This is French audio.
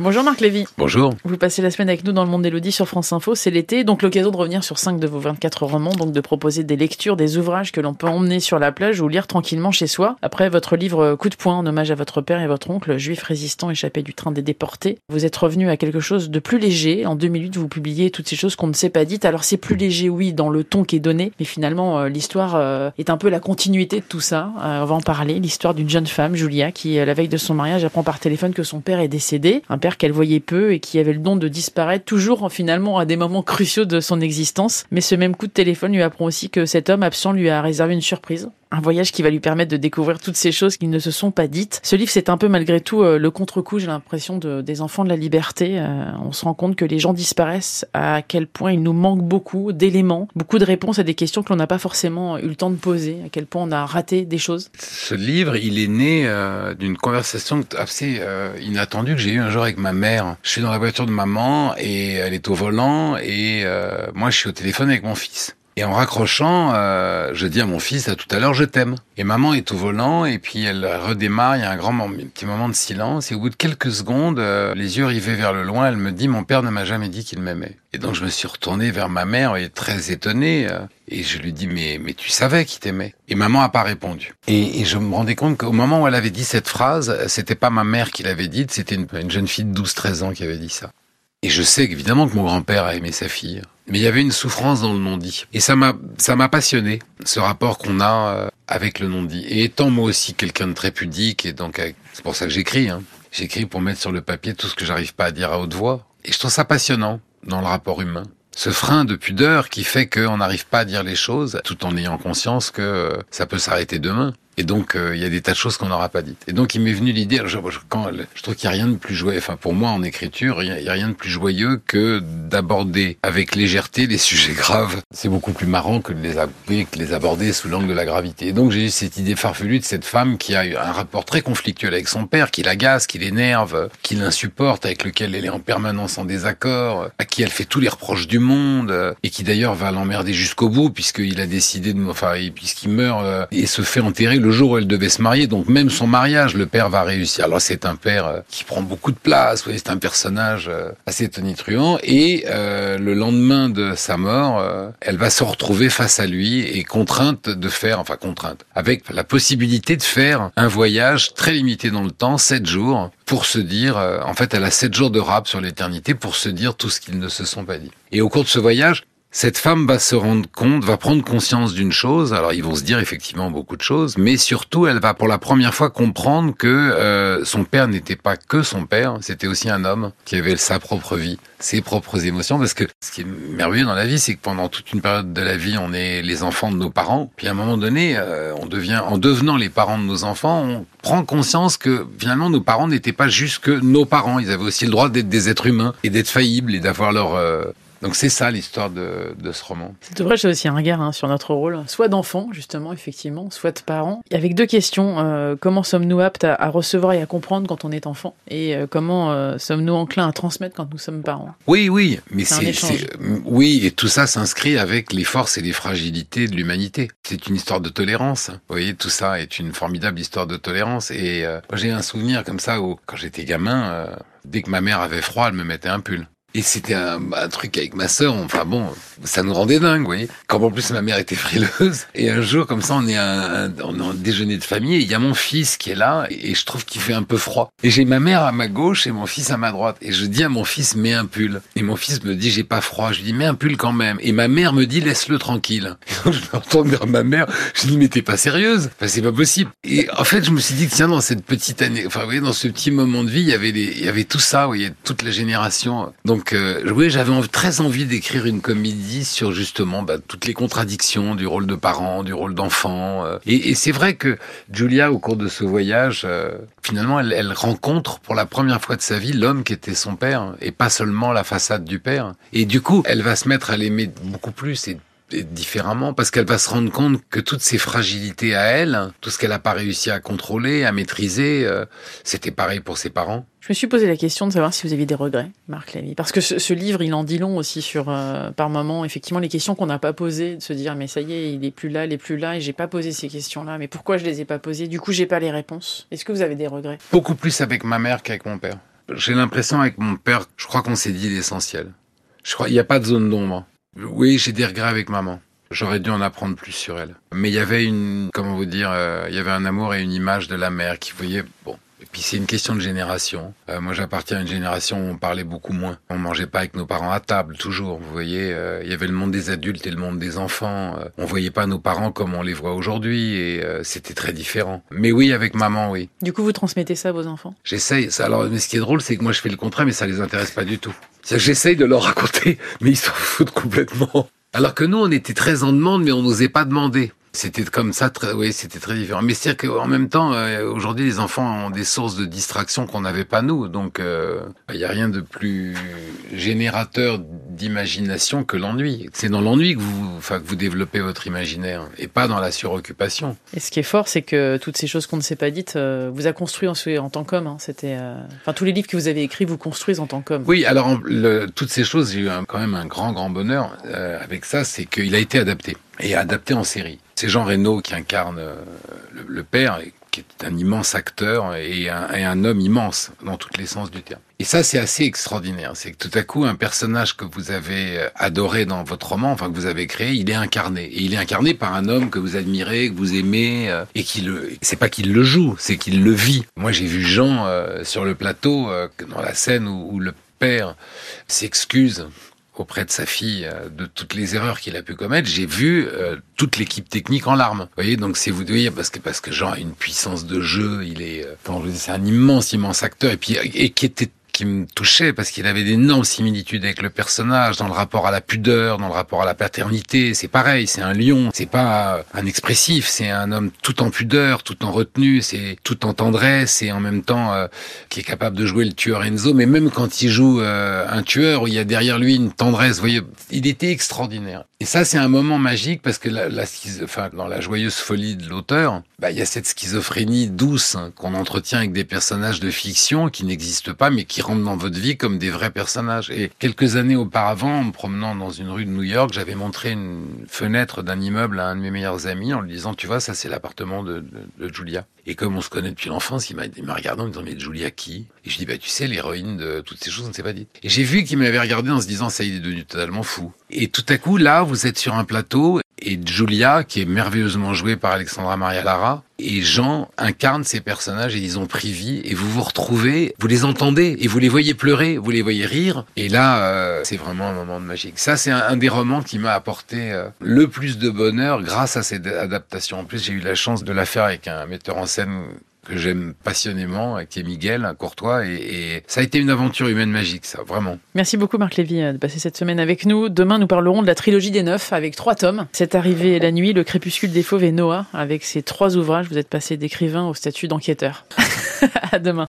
Bonjour Marc Lévy. Bonjour. Vous passez la semaine avec nous dans le monde d'Elodie sur France Info, c'est l'été, donc l'occasion de revenir sur cinq de vos 24 romans, donc de proposer des lectures, des ouvrages que l'on peut emmener sur la plage ou lire tranquillement chez soi. Après votre livre Coup de poing en hommage à votre père et votre oncle, juif résistant échappé du train des déportés, vous êtes revenu à quelque chose de plus léger. En 2008, vous publiez toutes ces choses qu'on ne s'est pas dites. Alors c'est plus léger, oui, dans le ton qui est donné, mais finalement euh, l'histoire euh, est un peu la continuité de tout ça. Euh, on va en parler. L'histoire d'une jeune femme, Julia, qui la veille de son mariage apprend par téléphone que son père est décédé, un qu'elle voyait peu et qui avait le don de disparaître toujours finalement à des moments cruciaux de son existence. Mais ce même coup de téléphone lui apprend aussi que cet homme absent lui a réservé une surprise un voyage qui va lui permettre de découvrir toutes ces choses qui ne se sont pas dites. Ce livre, c'est un peu malgré tout euh, le contre-coup, j'ai l'impression, de, des enfants de la liberté. Euh, on se rend compte que les gens disparaissent, à quel point il nous manque beaucoup d'éléments, beaucoup de réponses à des questions que l'on n'a pas forcément eu le temps de poser, à quel point on a raté des choses. Ce livre, il est né euh, d'une conversation assez inattendue que j'ai eue un jour avec ma mère. Je suis dans la voiture de maman et elle est au volant et moi je suis au téléphone avec mon fils. Et en raccrochant, euh, je dis à mon fils, à tout à l'heure, je t'aime. Et maman est au volant, et puis elle redémarre, il y a un grand petit moment de silence, et au bout de quelques secondes, euh, les yeux rivés vers le loin, elle me dit, mon père ne m'a jamais dit qu'il m'aimait. Et donc je me suis retourné vers ma mère, et très étonné, euh, et je lui dis, mais, mais tu savais qu'il t'aimait. Et maman a pas répondu. Et, je me rendais compte qu'au moment où elle avait dit cette phrase, c'était pas ma mère qui l'avait dite, c'était une, une jeune fille de 12-13 ans qui avait dit ça. Et je sais évidemment que mon grand-père a aimé sa fille. Mais il y avait une souffrance dans le non-dit. Et ça m'a, ça m'a passionné, ce rapport qu'on a euh, avec le non-dit. Et étant moi aussi quelqu'un de très pudique, et donc c'est pour ça que j'écris, hein. J'écris pour mettre sur le papier tout ce que j'arrive pas à dire à haute voix. Et je trouve ça passionnant dans le rapport humain. Ce frein de pudeur qui fait qu'on n'arrive pas à dire les choses tout en ayant conscience que ça peut s'arrêter demain. Et donc, euh, il y a des tas de choses qu'on n'aura pas dites. Et donc, il m'est venu l'idée, je, quand, je trouve qu'il n'y a rien de plus joyeux, enfin, pour moi, en écriture, il n'y a, rien de plus joyeux que d'aborder avec légèreté les sujets graves. C'est beaucoup plus marrant que de les, aborder sous l'angle de la gravité. Et donc, j'ai eu cette idée farfelue de cette femme qui a eu un rapport très conflictuel avec son père, qui l'agace, qui l'énerve, qui l'insupporte, avec lequel elle est en permanence en désaccord, à qui elle fait tous les reproches du monde, et qui d'ailleurs va l'emmerder jusqu'au bout, puisqu'il a décidé de, enfin, puisqu'il meurt euh, et se fait enterrer le jour où elle devait se marier. Donc même son mariage, le père va réussir. Alors c'est un père euh, qui prend beaucoup de place. c'est un personnage euh, assez tonitruant. Et euh, le lendemain de sa mort, elle va se retrouver face à lui et contrainte de faire, enfin contrainte, avec la possibilité de faire un voyage très limité dans le temps, sept jours, pour se dire, en fait, elle a sept jours de rap sur l'éternité pour se dire tout ce qu'ils ne se sont pas dit. Et au cours de ce voyage, cette femme va se rendre compte, va prendre conscience d'une chose. Alors ils vont se dire effectivement beaucoup de choses, mais surtout elle va pour la première fois comprendre que euh, son père n'était pas que son père, c'était aussi un homme qui avait sa propre vie, ses propres émotions. Parce que ce qui est merveilleux dans la vie, c'est que pendant toute une période de la vie, on est les enfants de nos parents. Puis à un moment donné, euh, on devient, en devenant les parents de nos enfants, on prend conscience que finalement nos parents n'étaient pas juste que nos parents. Ils avaient aussi le droit d'être des êtres humains et d'être faillibles et d'avoir leur euh, donc c'est ça l'histoire de, de, ce roman. C'est vrai, j'ai aussi un regard hein, sur notre rôle, soit d'enfant justement, effectivement, soit de parents. Avec deux questions euh, comment sommes-nous aptes à, recevoir et à comprendre quand on est enfant, et euh, comment euh, sommes-nous enclins à transmettre quand nous sommes parents? Oui, oui, mais c'est oui, et tout ça s'inscrit avec les forces et les fragilités de l'humanité. C'est une histoire de tolérance. Vous voyez, tout ça est une formidable histoire de tolérance. Et j'ai un souvenir comme ça où, quand j'étais gamin, dès que ma mère avait froid, elle me mettait un pull. Et c'était un, un, truc avec ma sœur, enfin bon, ça nous rendait dingue, vous voyez. Comme en plus ma mère était frileuse. Et un jour, comme ça, on est un, on est en déjeuner de famille, et il y a mon fils qui est là, et je trouve qu'il fait un peu froid. Et j'ai ma mère à ma gauche et mon fils à ma droite. Et je dis à mon fils, mets un pull. Et mon fils me dit, j'ai pas froid. Je lui dis, mets un pull quand même. Et ma mère me dit, laisse-le tranquille. Et je me retourne vers ma mère, je dis, mais t'es pas sérieuse? Enfin, c'est pas possible. Et en fait, je me suis dit tiens, dans cette petite année, enfin, vous voyez, dans ce petit moment de vie, il y avait les, il y avait tout ça, vous voyez, toute la génération. Donc, donc, euh, oui, j'avais très envie d'écrire une comédie sur justement bah, toutes les contradictions du rôle de parent, du rôle d'enfant. Euh. Et, c'est vrai que Julia, au cours de ce voyage, euh, finalement, elle, elle, rencontre pour la première fois de sa vie l'homme qui était son père, et pas seulement la façade du père. Et du coup, elle va se mettre à l'aimer beaucoup plus et différemment parce qu'elle va se rendre compte que toutes ces fragilités à elle, tout ce qu'elle n'a pas réussi à contrôler, à maîtriser, euh, c'était pareil pour ses parents. Je me suis posé la question de savoir si vous aviez des regrets, Marc Lévy. Parce que ce, livre, il en dit long aussi sur, euh, par moment, effectivement, les questions qu'on n'a pas posées, de se dire, mais ça y est, il est plus là, il est plus là, et j'ai pas posé ces questions-là, mais pourquoi je les ai pas posées? Du coup, j'ai pas les réponses. Est-ce que vous avez des regrets? Beaucoup plus avec ma mère qu'avec mon père. J'ai l'impression avec mon père, je crois qu'on s'est dit l'essentiel. Je crois, il n'y a pas de zone d'ombre. Oui, j'ai des regrets avec maman. J'aurais dû en apprendre plus sur elle. Mais il y avait une, comment vous dire, euh, il y avait un amour et une image de la mère qui voyait, bon, et puis c'est une question de génération. Euh, moi j'appartiens à une génération où on parlait beaucoup moins. On mangeait pas avec nos parents à table, toujours. Vous voyez, euh, il y avait le monde des adultes et le monde des enfants. On voyait pas nos parents comme on les voit aujourd'hui et c'était très différent. Mais oui, avec maman, oui. Du coup, vous transmettez ça à vos enfants? J'essaye. Alors, mais ce qui est drôle, c'est que moi je fais le contraire, mais ça les intéresse pas du tout. J'essaye de leur raconter, mais ils s'en foutent complètement. Alors que nous, on était très en demande, mais on n'osait pas demander. C'était comme ça, très, oui, c'était très différent. Mais c'est qu'en même temps, euh, aujourd'hui, les enfants ont des sources de distraction qu'on n'avait pas nous. Donc, il euh, n'y a rien de plus générateur d'imagination que l'ennui. C'est dans l'ennui que vous, enfin, que vous développez votre imaginaire et pas dans la suroccupation. Et ce qui est fort, c'est que toutes ces choses qu'on ne s'est pas dites euh, vous a construit en, en tant qu'homme. Hein. C'était, enfin, tous les livres que vous avez écrits vous construisent en tant qu'homme. Oui, alors le, toutes ces choses, j'ai eu quand même un grand, grand bonheur avec ça, c'est qu'il a été adapté et adapté en série. C'est Jean Reno qui incarne euh, le, père, qui est un immense acteur et un, homme immense dans tous les sens du terme. Et ça, c'est assez extraordinaire. C'est que tout à coup, un personnage que vous avez euh, adoré dans votre roman, enfin que vous avez créé, il est incarné. Et il est incarné par un homme que vous admirez, que vous aimez, euh, et qui le. C'est pas qu'il le joue, c'est qu'il le vit. Moi, j'ai vu Jean sur le plateau, dans la scène où le père s'excuse auprès de sa fille euh, de toutes les erreurs qu'il a pu commettre, j'ai vu euh, toute l'équipe technique en larmes. Vous voyez, donc c'est vous voyez parce que parce que Jean a une puissance de jeu, il est, euh, c'est un immense immense acteur et puis et qui était qui me touchait parce qu'il avait d'énormes similitudes avec le personnage dans le rapport à la pudeur, dans le rapport à la paternité. C'est pareil, c'est un lion, c'est pas un expressif, c'est un homme tout en pudeur, tout en retenue, c'est tout en tendresse et en même temps euh, qui est capable de jouer le tueur Enzo. Mais même quand il joue euh, un tueur où il y a derrière lui une tendresse, vous voyez, il était extraordinaire. Et ça, c'est un moment magique parce que dans la joyeuse folie de l'auteur, bah, il y a cette schizophrénie douce hein, qu'on entretient avec des personnages de fiction qui n'existent pas mais qui rentrent dans votre vie comme des vrais personnages. Et quelques années auparavant, en me promenant dans une rue de New York, j'avais montré une fenêtre d'un immeuble à un de mes meilleurs amis en lui disant, tu vois, ça c'est l'appartement de, Julia. Et comme on se connaît depuis l'enfance, il m'a regardé en me disant, mais Julia qui? Et je dis, bah tu sais, l'héroïne de toutes ces choses, on ne s'est pas dit. Et j'ai vu qu'il m'avait regardé en se disant, ça il est devenu totalement fou. Et tout à coup, là, vous êtes sur un plateau et Julia, qui est merveilleusement jouée par Alexandra Maria Lara, et Jean incarnent ces personnages et ils ont pris vie et vous vous retrouvez, vous les entendez et vous les voyez pleurer, vous les voyez rire et là euh, c'est vraiment un moment de magie. Ça c'est un, des romans qui m'a apporté euh, le plus de bonheur grâce à cette adaptation. En plus j'ai eu la chance de la faire avec un metteur en scène que j'aime passionnément, qui est Miguel, un courtois, et, ça a été une aventure humaine magique, ça, vraiment. Merci beaucoup Marc Lévy euh, de passer cette semaine avec nous. Demain, nous parlerons de la trilogie des neufs avec trois tomes. C'est arrivé la nuit, le crépuscule des fauves et Noah, avec ces trois ouvrages. Vous êtes passé d'écrivain au statut d'enquêteur. à demain.